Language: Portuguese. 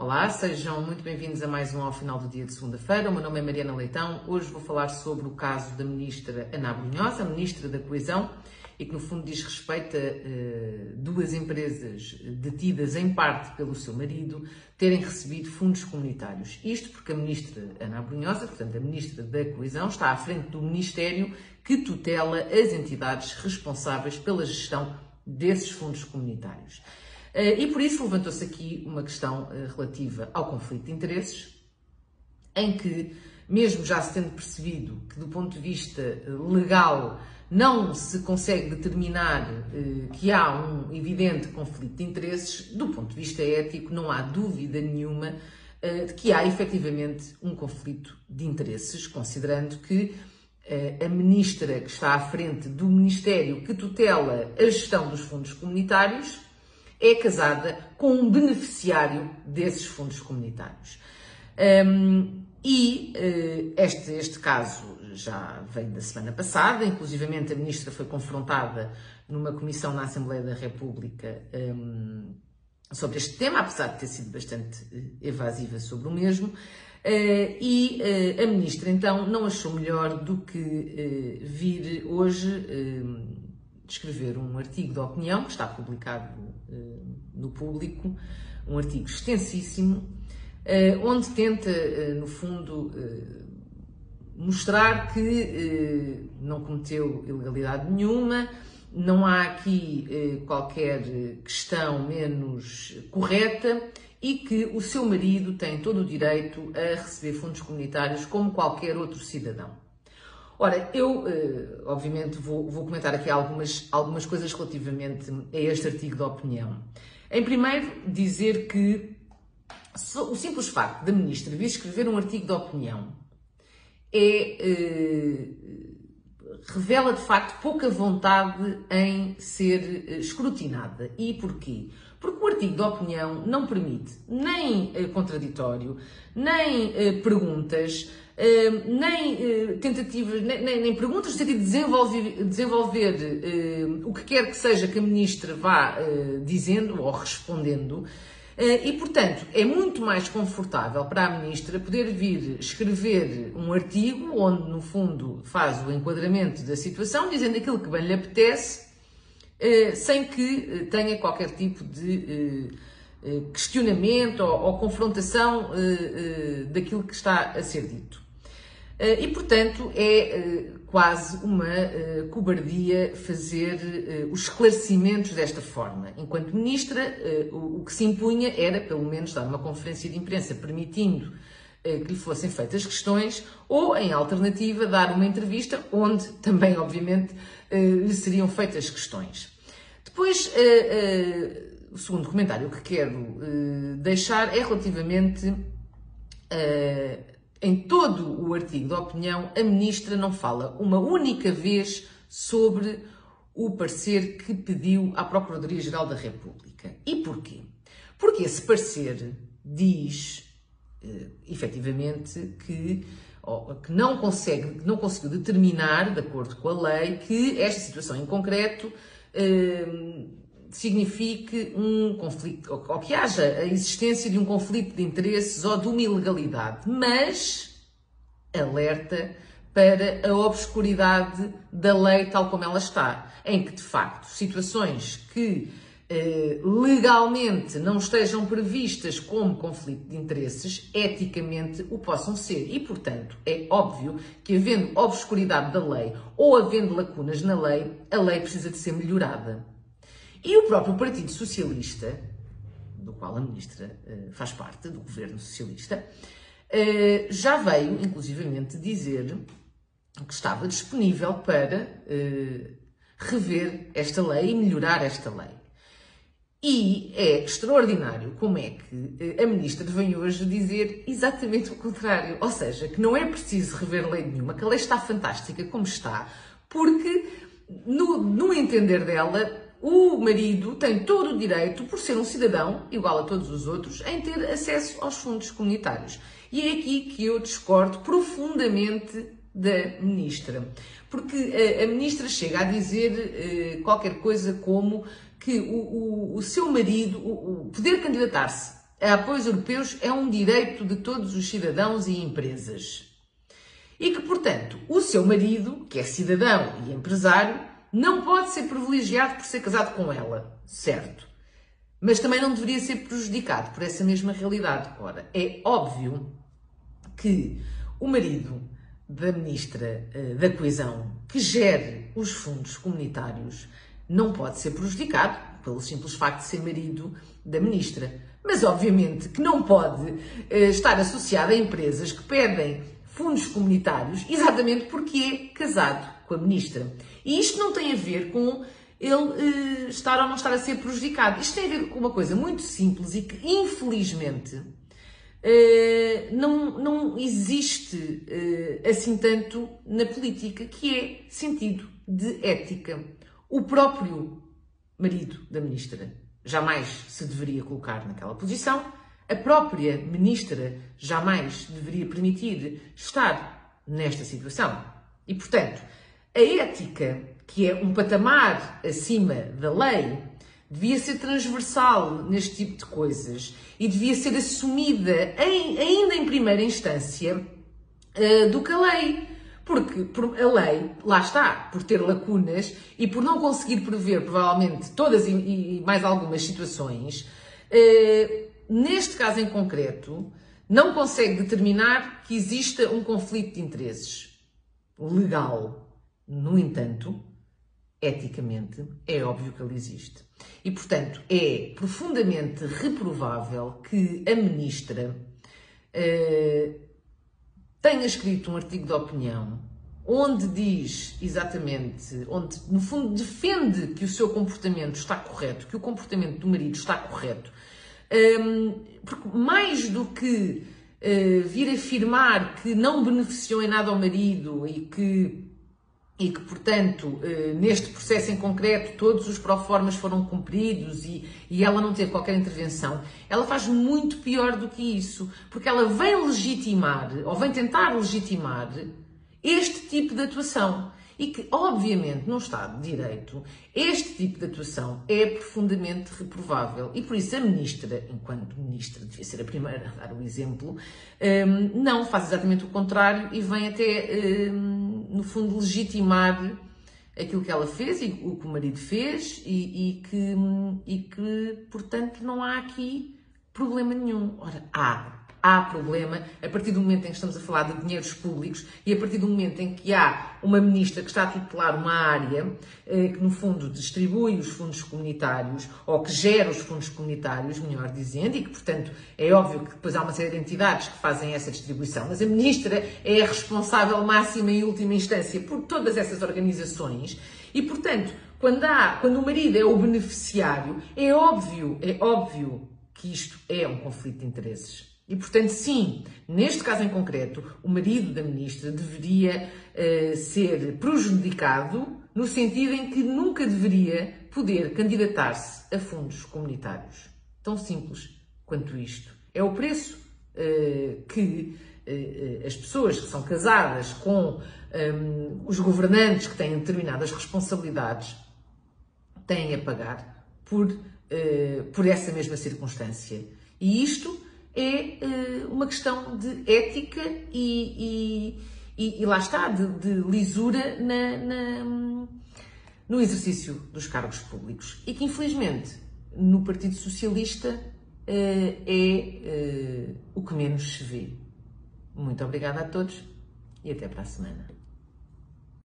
Olá, sejam muito bem-vindos a mais um ao final do dia de segunda-feira. O meu nome é Mariana Leitão. Hoje vou falar sobre o caso da ministra Ana Brunhosa, ministra da Coesão, e que no fundo diz respeito a uh, duas empresas detidas em parte pelo seu marido terem recebido fundos comunitários. Isto porque a ministra Ana Brunhosa, portanto a ministra da Coesão, está à frente do ministério que tutela as entidades responsáveis pela gestão desses fundos comunitários. Eh, e por isso levantou-se aqui uma questão eh, relativa ao conflito de interesses, em que, mesmo já se tendo percebido que, do ponto de vista eh, legal, não se consegue determinar que há um evidente conflito de interesses, do ponto de vista ético, não há dúvida nenhuma de que há efetivamente um conflito de interesses, considerando que a ministra que está à frente do Ministério que tutela a gestão dos fundos comunitários é casada com um beneficiário desses fundos comunitários. Um, e uh, este, este caso já vem da semana passada, inclusivamente a ministra foi confrontada numa comissão na Assembleia da República um, sobre este tema, apesar de ter sido bastante uh, evasiva sobre o mesmo. Uh, e uh, a ministra então não achou melhor do que uh, vir hoje escrever um artigo de opinião que está publicado uh, no público, um artigo extensíssimo, uh, onde tenta, uh, no fundo, mostrar que não cometeu ilegalidade nenhuma, não há aqui qualquer questão menos correta e que o seu marido tem todo o direito a receber fundos comunitários como qualquer outro cidadão. Ora, eu, eh, obviamente, vou, vou, comentar aqui algumas, algumas coisas relativamente a este artigo de opinião. Em primeiro, dizer que o simples facto da ministra vir escrever um artigo de opinião é, eh, revela de facto pouca vontade em ser eh, escrutinada. E porquê? Porque o artigo de opinião não permite nem contraditório, nem perguntas, nem uh, tentativas, nem, nem, nem, perguntas no sentido de desenvolver, desenvolver uh, o que quer que seja que a ministra vá uh, dizendo ou respondendo. e, portanto, é muito mais confortável para a ministra poder vir escrever um artigo onde, no fundo, faz o enquadramento da situação, dizendo aquilo que bem lhe apetece, sem que tenha qualquer tipo de questionamento ou, confrontação daquilo que está a ser dito. Eh, e, portanto, é eh, quase uma eh, cobardia fazer os esclarecimentos desta forma. Enquanto ministra, o que se impunha era, pelo menos, dar uma conferência de imprensa permitindo que lhe fossem feitas questões, ou, em alternativa, dar uma entrevista onde também, obviamente, lhe seriam feitas questões. Depois, o segundo comentário que quero deixar é relativamente em todo o artigo de opinião, a ministra não fala uma única vez sobre o parecer que pediu à Procuradoria-Geral da República. E porquê? Porque esse parecer diz, eh, efetivamente, que, oh, que não, consegue, não conseguiu determinar, de acordo com a lei, que esta situação em concreto eh, signifique um conflito, ou que haja a existência de um conflito de interesses ou de uma ilegalidade, mas alerta para a obscuridade da lei tal como ela está, em que de facto situações que legalmente não estejam previstas como conflito de interesses, eticamente o possam ser. E, portanto, é óbvio que, havendo obscuridade da lei ou havendo lacunas na lei, a lei precisa de ser melhorada. E o próprio Partido Socialista, do qual a ministra uh, faz parte, do governo socialista, uh, já veio, inclusivamente, dizer que estava disponível para rever esta lei e melhorar esta lei. E é extraordinário como é que a ministra vem hoje dizer exatamente o contrário. Ou seja, que não é preciso rever lei nenhuma, que a lei está fantástica como está, porque, no, no entender dela, o marido tem todo o direito, por ser um cidadão igual a todos os outros, em ter acesso aos fundos comunitários. E é aqui que eu discordo profundamente da ministra. Porque a, a ministra chega a dizer uh, qualquer coisa como que o, o, o seu marido, o poder candidatar-se a apoios europeus é um direito de todos os cidadãos e empresas. E que, portanto, o seu marido, que é cidadão e empresário, não pode ser privilegiado por ser casado com ela, certo? Mas também não deveria ser prejudicado por essa mesma realidade. Ora, é óbvio que o marido da Ministra uh, da Coesão, que gere os fundos comunitários, não pode ser prejudicado pelo simples facto de ser marido da Ministra. Mas, obviamente, que não pode uh, estar associado a empresas que pedem fundos comunitários exatamente porque é casado com a Ministra. E isto não tem a ver com ele uh, estar ou não estar a ser prejudicado. Isto tem a ver com uma coisa muito simples e que, infelizmente, Uh, não, não existe uh, assim tanto na política, que é sentido de ética. O próprio marido da ministra jamais se deveria colocar naquela posição, a própria ministra jamais deveria permitir estar nesta situação. E, portanto, a ética, que é um patamar acima da lei, devia ser transversal neste tipo de coisas e devia ser assumida em, ainda em primeira instância uh, do que a lei. Porque por, a lei, lá está, por ter lacunas e por não conseguir prever provavelmente todas e, e mais algumas situações, uh, neste caso em concreto, não consegue determinar que exista um conflito de interesses legal. No entanto, eticamente, é óbvio que ele existe. E, portanto, é profundamente reprovável que a ministra uh, tenha escrito um artigo de opinião onde diz exatamente, onde no fundo defende que o seu comportamento está correto, que o comportamento do marido está correto, um, ehm, porque mais do que uh, vir afirmar que não beneficiou em nada ao marido e que e que, portanto, eh, neste processo em concreto, todos os proformas foram cumpridos e, e ela não teve qualquer intervenção, ela faz muito pior do que isso, porque ela vem legitimar, ou vem tentar legitimar, este tipo de atuação e que, obviamente, num Estado de Direito, este tipo de atuação é profundamente reprovável. E por isso a Ministra, enquanto Ministra, devia ser a primeira a dar o exemplo, hum, não faz exatamente o contrário e vem até, hum, no fundo, legitimar aquilo que ela fez e o que o marido fez e, e, que, e que, portanto, não há aqui problema nenhum. Ora, há há problema a partir do momento em que estamos a falar de dinheiros públicos e a partir do momento em que há uma ministra que está a tutelar uma área eh, que, no fundo, distribui os fundos comunitários ou que gera os fundos comunitários, melhor dizendo, e que, portanto, é óbvio que depois há uma série de entidades que fazem essa distribuição, mas a ministra é a responsável máxima e última instância por todas essas organizações e, portanto, quando, há, quando o marido é o beneficiário, é óbvio, é óbvio que isto é um conflito de interesses. E, portanto, sim, neste caso em concreto, o marido da ministra deveria uh, ser prejudicado no sentido em que nunca deveria poder candidatar-se a fundos comunitários. Tão simples quanto isto. É o preço uh, que uh, as pessoas que são casadas com um, ehm, os governantes que têm determinadas responsabilidades têm a pagar por, por essa mesma circunstância. E isto é uh, uma questão de ética e, e, e, lá está, de, de lisura na, na, no exercício dos cargos públicos. E que, infelizmente, no Partido Socialista uh, é uh, o que menos se vê. Muito obrigada a todos e até para a semana.